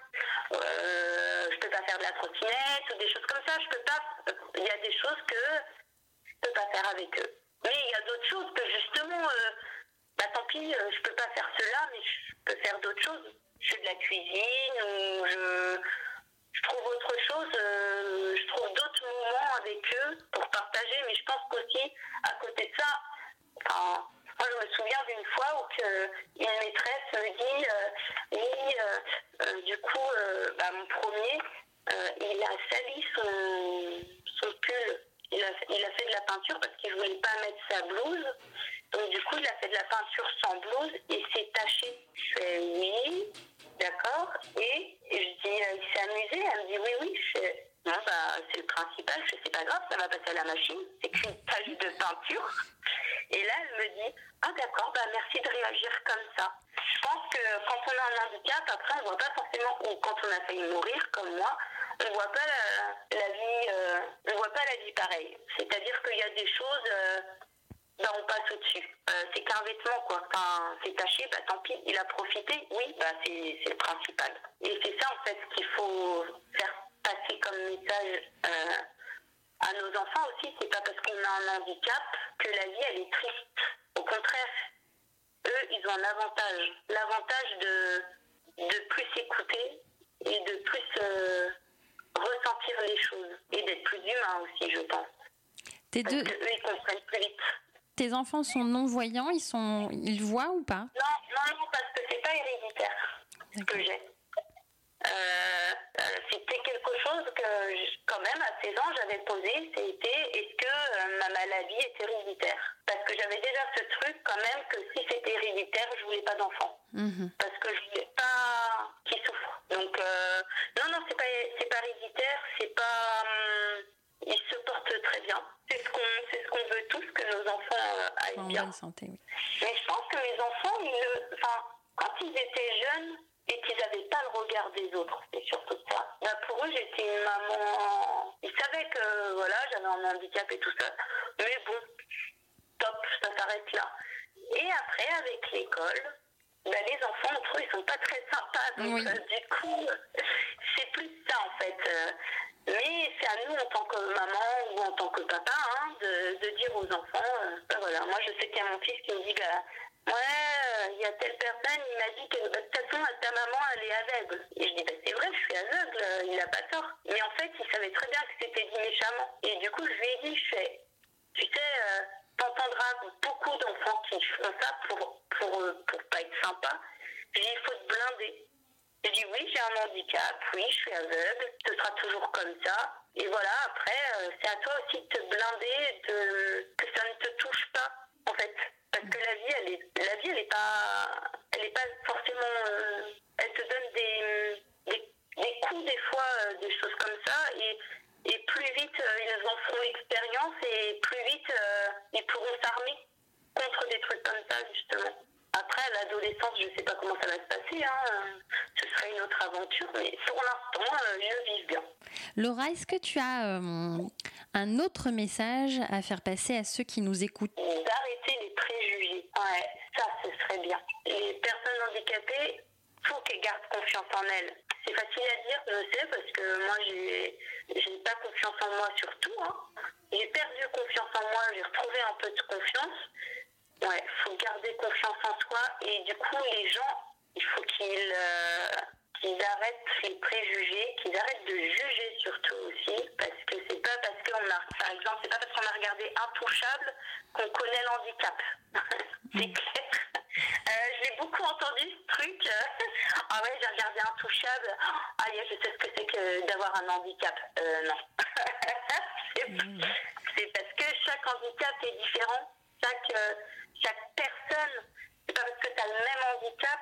Speaker 3: Euh, je peux pas faire de la trottinette ou des choses comme ça. Je peux pas. Il y a des choses que je peux pas faire avec eux. Mais il y a d'autres choses que justement, euh, bah tant pis, euh, je peux pas faire cela, mais je peux faire d'autres choses. Je fais de la cuisine ou je, je trouve autre chose. Euh, je trouve d'autres moments avec eux pour partager. Mais je pense qu'aussi, à côté de ça, enfin, moi, je me souviens d'une fois où une maîtresse me dit euh, Oui, euh, euh, du coup, bah, mon premier, il a sali son, pull. Il a, il a, fait de la peinture parce qu'il ne voulait pas mettre sa blouse. Donc, du coup, il a fait de la peinture sans blouse et c'est taché. Je fais Oui. d'accord. Et je dis, il s'est amusé. Elle me dit, oui, oui. Je fais, non, bah, c'est le principal. Je fais, c'est pas grave, ça va passer à la machine. C'est qu'une tache de peinture. Et là, elle me dit, ah d'accord, bah merci de réagir comme ça. Je pense que quand on a un handicap, après, on voit pas forcément, ou quand on a failli mourir, comme moi, on voit pas la, euh, la vie pareille. C'est-à-dire qu'il y a des choses, euh, bah, on passe au-dessus. Euh, c'est qu'un vêtement, quoi. Enfin, c'est taché, bah tant pis, il a profité. Oui, bah c'est le principal. Et c'est ça, en fait, qu'il faut faire passer comme message euh, à nos enfants aussi. C'est pas parce qu'on a un handicap que la vie, elle est triste. Au contraire, eux, ils ont un avantage. L'avantage de, de plus s'écouter et de plus ressentir les choses. Et d'être plus humain aussi, je pense.
Speaker 2: Tes,
Speaker 3: Parce
Speaker 2: deux,
Speaker 3: que eux, ils comprennent plus vite.
Speaker 2: tes enfants sont non-voyants, ils, sont, ils voient ou pas?
Speaker 3: Non, non, non, parce que c'est pas héréditaire ce que j'ai. Euh, euh, c'était quelque chose que, quand même, à 16 ans, j'avais posé. C'était est-ce que euh, ma maladie est héréditaire? Parce que j'avais déjà ce truc, quand même, que si c'était héréditaire, je voulais pas d'enfant.
Speaker 2: Mhm.
Speaker 3: Parce que je voulais pas qu'il souffre. Donc, euh, non, non, c'est pas, c'est pas héréditaire, c'est pas. hum, ils se portent très bien. C'est ce qu'on c'est ce qu'on veut tous, que nos enfants euh, aillent
Speaker 2: En
Speaker 3: bien.
Speaker 2: bonne santé, oui.
Speaker 3: Mais je pense que mes enfants, ils enfin, quand ils étaient jeunes et qu'ils n'avaient pas le regard des autres, c'est surtout ça. Bah, pour eux, j'étais une maman. Ils savaient que voilà, j'avais un handicap et tout ça. Mais bon, top, ça s'arrête là. Et après, avec l'école, bah, les enfants entre eux, ils sont pas très sympas. Donc,
Speaker 2: Oui.
Speaker 3: euh, du coup, c'est plus ça en fait. Euh, Mais c'est à nous en tant que maman ou en tant que papa hein, de, de dire aux enfants, euh, bah, voilà, moi je sais qu'il y a mon fils qui me dit, bah, ouais, euh, il y a telle personne, il m'a dit que bah, de toute façon ta maman elle est aveugle. Et je dis, bah, c'est vrai, je suis aveugle, euh, il n'a pas tort. Mais en fait, il savait très bien que c'était dit méchamment. Et du coup, je lui ai dit, je fais, tu sais, t'entendras beaucoup d'enfants qui font ça pour, pour, pour pas être sympa. J'ai dit, il faut te blinder. J'ai dit, oui, j'ai un handicap, oui, je suis aveugle, ce sera toujours comme ça. Et voilà, après, euh, c'est à toi aussi de te blinder, de, que ça ne te touche pas, en fait. Parce que la vie, elle est, la vie, elle est pas, elle est pas forcément, euh, elle te donne des, des, des coups, des fois, euh, des choses comme ça, et, et plus vite ils en feront l'expérience, et plus vite ils pourront s'armer contre des trucs comme ça, justement. Après, à l'adolescence, je sais pas comment ça va se passer, hein, ce sera une autre aventure, mais pour l'instant, euh, je vis bien.
Speaker 2: Laura, est-ce que tu as euh, un autre message à faire passer à ceux qui nous écoutent?
Speaker 3: D'arrêter les préjugés. Ouais, ça, ce serait bien. Les personnes handicapées, faut qu'elles gardent confiance en elles. C'est facile à dire, je sais, parce que moi, j'ai, j'ai pas confiance en moi sur tout. Hein. J'ai perdu confiance en moi, j'ai retrouvé un peu de confiance. Ouais, faut garder confiance en soi et du coup, les gens, il faut qu'ils, euh, qu'ils arrêtent les préjugés, qu'ils arrêtent de juger surtout aussi, parce que c'est pas parce qu'on a, par exemple, c'est pas parce qu'on a regardé Intouchable qu'on connaît le handicap. c'est clair. Euh, je l'ai beaucoup entendu ce truc. ah ouais, j'ai regardé Intouchable. Ah yeah, je sais ce que c'est que d'avoir un handicap. Euh, non. c'est, c'est parce que chaque handicap est différent. Chaque, euh, chaque personne, c'est pas parce que tu as le même handicap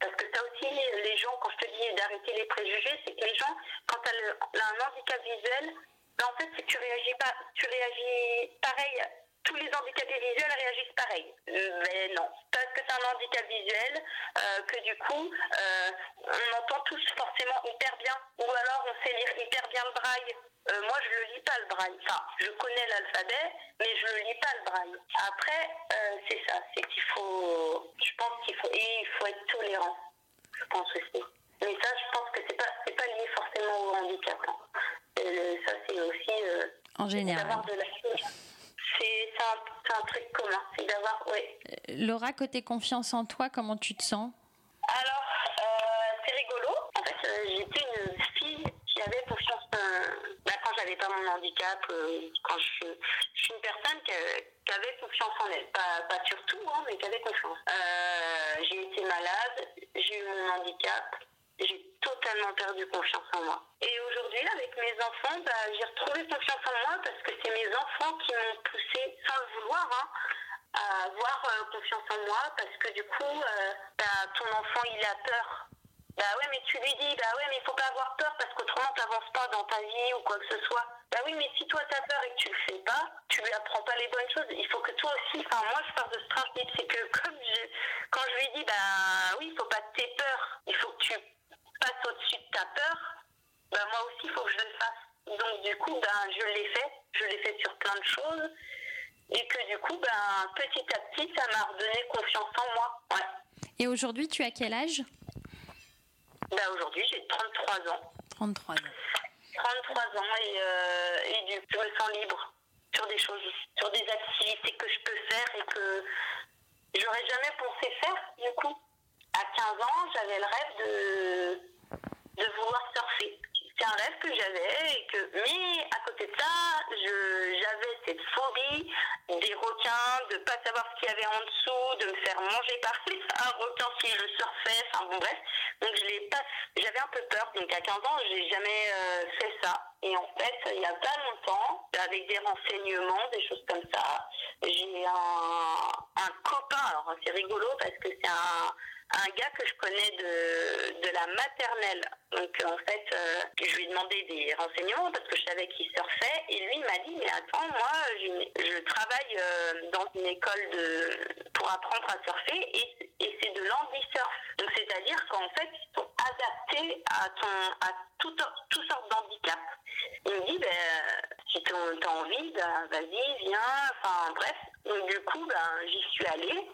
Speaker 3: parce que ça aussi, les gens, quand je te dis d'arrêter les préjugés, c'est que les gens, quand tu as un handicap visuel, ben en fait, c'est que tu réagis pas, tu réagis pareil. Tous les handicapés visuels réagissent pareil. Euh, Mais non, parce que c'est un handicap visuel, euh, que du coup, euh, on entend tous forcément hyper bien. Ou alors on sait lire hyper bien le braille. Moi, je le lis pas le braille. Enfin, je connais l'alphabet, mais je le lis pas le braille. Après, c'est ça, c'est qu'il faut, je pense qu'il faut, et il faut être tolérant. Je pense aussi. Mais ça, je pense que c'est pas, c'est pas lié forcément au handicap. hein. Ça, c'est aussi
Speaker 2: en général
Speaker 3: de la c'est un, truc commun, c'est d'avoir, ouais.
Speaker 2: Laura, côté confiance en toi, comment tu te sens?
Speaker 3: Alors, euh, c'est rigolo. En fait, euh, j'étais une fille qui avait confiance. euh, bah, quand j'avais pas mon handicap, euh, quand je, je suis une personne qui, qui avait confiance en elle. Pas, pas sur tout, hein, mais qui avait confiance. Euh, j'ai été malade, j'ai eu mon handicap, totalement perdu confiance en moi. Et aujourd'hui, avec mes enfants, bah, j'ai retrouvé confiance en moi parce que c'est mes enfants qui m'ont poussé, sans le vouloir, hein, à avoir euh, confiance en moi parce que du coup, euh, bah, ton enfant, il a peur Bah ouais, mais tu lui dis, bah ouais, mais il faut pas avoir peur parce qu'autrement t'avances pas dans ta vie ou quoi que ce soit. Bah oui, mais si toi t'as peur et que tu le fais pas, tu lui apprends pas les bonnes choses. Il faut que toi aussi, enfin moi je pars de ce principe, c'est que comme quand je lui dis, bah oui, il faut pas que t'aies peur, il faut que tu passes au-dessus de ta peur, bah moi aussi il faut que je le fasse. Donc du coup, ben je l'ai fait, je l'ai fait sur plein de choses. Et que du coup, ben, petit à petit, ça m'a redonné confiance en moi. Ouais.
Speaker 2: Et aujourd'hui, tu as quel âge?
Speaker 3: Ben, aujourd'hui, j'ai 33 ans.
Speaker 2: 33 ans.
Speaker 3: 33 ans et, euh, et du coup, je me sens libre sur des choses, sur des activités que je peux faire et que j'aurais jamais pensé faire du coup. À 15 ans, j'avais le rêve de, de vouloir surfer. C'est un rêve que j'avais et que mais à côté de ça j'avais cette phobie des requins de pas savoir ce qu'il y avait en dessous de me faire manger par un requin si je surfais. Enfin bon bref. Donc je l'ai pas j'avais un peu peur. Donc à 15 ans j'ai jamais euh, fait ça. Et en fait il y a pas longtemps avec des renseignements des choses comme ça j'ai un, un copain. Alors c'est rigolo parce que c'est un un gars que je connais de, de la maternelle. Donc en fait, euh, je lui ai demandé des renseignements parce que je savais qu'il surfait et lui m'a dit mais attends moi je, travaille euh, dans une école de pour apprendre à surfer et, et c'est de l'handisurf. Donc c'est-à-dire qu'en fait ils sont adaptés à ton à tout, toutes sortes d'handicaps. Il me dit ben si tu as envie, ben, vas-y, viens, enfin bref. Donc du coup ben j'y suis allée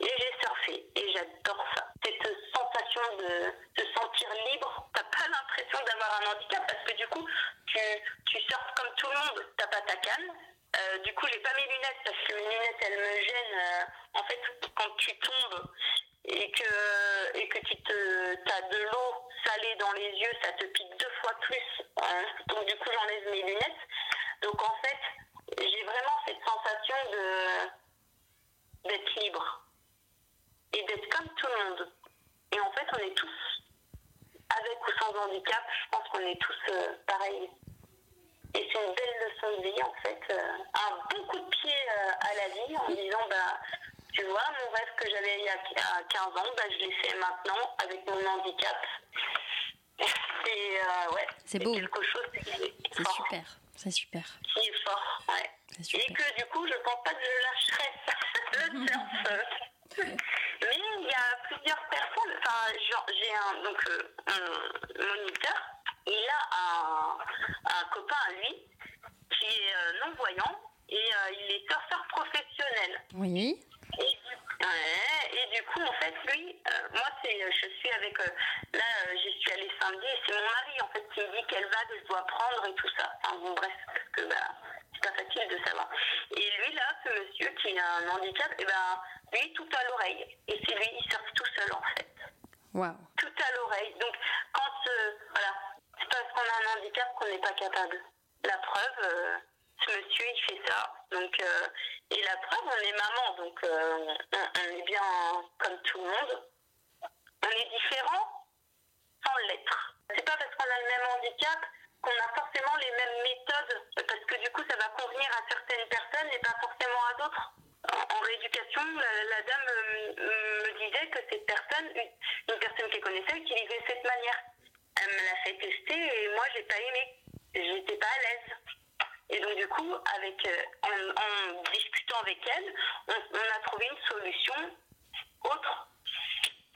Speaker 3: et j'ai surfé et j'adore ça. Cette sensation de se sentir libre, t'as pas l'impression d'avoir un handicap parce que du coup, tu, tu surfes comme tout le monde, t'as pas ta canne. Euh, du coup, j'ai pas mes lunettes parce que mes lunettes elles me gênent. Euh, en fait, quand tu tombes et que, et que tu te, as de l'eau salée dans les yeux, ça te pique deux fois plus. Hein. Donc, du coup, j'enlève mes lunettes. Donc, en fait, j'ai vraiment cette sensation de d'être libre et d'être comme tout le monde. Et en fait, on est tous, avec ou sans handicap, je pense qu'on est tous euh, pareils. Et c'est une belle leçon de vie, en fait, euh, un bon coup de pied euh, à la vie en disant, bah, tu vois, mon rêve que j'avais il y a 15 ans, bah, je l'ai fait maintenant avec mon handicap. C'est ouais,
Speaker 2: c'est beau.
Speaker 3: quelque chose
Speaker 2: C'est super, c'est super.
Speaker 3: Qui est fort, ouais. Et que du coup, je pense pas que je lâcherai le surf. Mais il y a plusieurs personnes, enfin, j'ai un, donc, euh, un moniteur, il a un, un, copain à lui qui est euh, non-voyant et euh, il est surfeur professionnel.
Speaker 2: Oui.
Speaker 3: Et, ouais, et du coup, en fait, lui, moi, c'est, je suis avec, là, j'y suis allée samedi et c'est mon mari, en fait, qui me dit quelle vague je dois prendre et tout ça. Enfin, bon, bref, parce que, bah, c'est pas facile de savoir. Et lui, là, ce monsieur qui a un handicap, et eh ben, lui, tout à l'oreille. Et c'est lui, il surfe tout seul, en fait.
Speaker 2: Wow.
Speaker 3: Tout à l'oreille. Donc, quand, euh, voilà, c'est parce qu'on a un handicap qu'on n'est pas capable. La preuve, euh, ce monsieur, il fait ça. Donc, euh, et la preuve, on est maman, donc on, on, est bien comme tout le monde. On est différent sans l'être. C'est pas parce qu'on a le même handicap qu'on a forcément les mêmes méthodes, parce que du coup, ça va convenir à certaines personnes et pas forcément à d'autres. En, rééducation, la, dame euh, me, disait que cette personne, une, personne qu'elle connaissait, utilisait cette manière. Elle me l'a fait tester et moi, j'ai pas aimé. J'étais pas à l'aise. Et donc, du coup, avec, euh, en, discutant avec elle, on, a trouvé une solution autre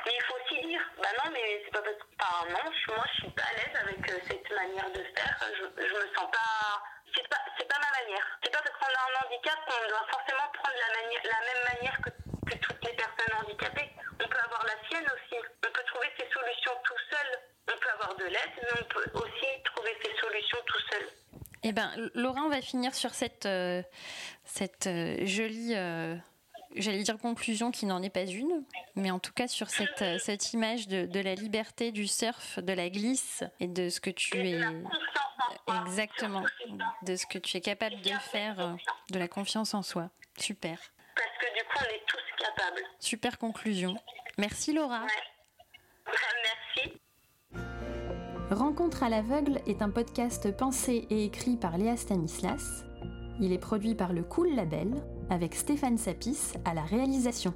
Speaker 3: mais il faut aussi dire, bah non, mais c'est pas parce que. Enfin, non, moi je suis pas à l'aise avec euh, cette manière de faire. Je, je me sens pas. C'est pas, c'est pas ma manière. C'est pas parce qu'on a un handicap qu'on doit forcément prendre la, manière, la même manière que, que toutes les personnes handicapées. On peut avoir la sienne aussi. On peut trouver ses solutions tout seul. On peut avoir de l'aide, mais on peut aussi trouver ses solutions tout seul.
Speaker 2: Eh ben, Laura, on va finir sur cette, euh, cette euh, jolie euh, j'allais dire conclusion qui n'en est pas une, mais en tout cas sur cette, cette image de, de, la liberté du surf, de la glisse et de ce que tu es exactement, de ce que tu es capable de faire, de la confiance en soi. Super.
Speaker 3: Parce que du coup, on est tous capables.
Speaker 2: Super conclusion. Merci Laura. Rencontre à l'aveugle est un podcast pensé et écrit par Léa Stanislas. Il est produit par le Cool Label avec Stéphane Sapis à la réalisation.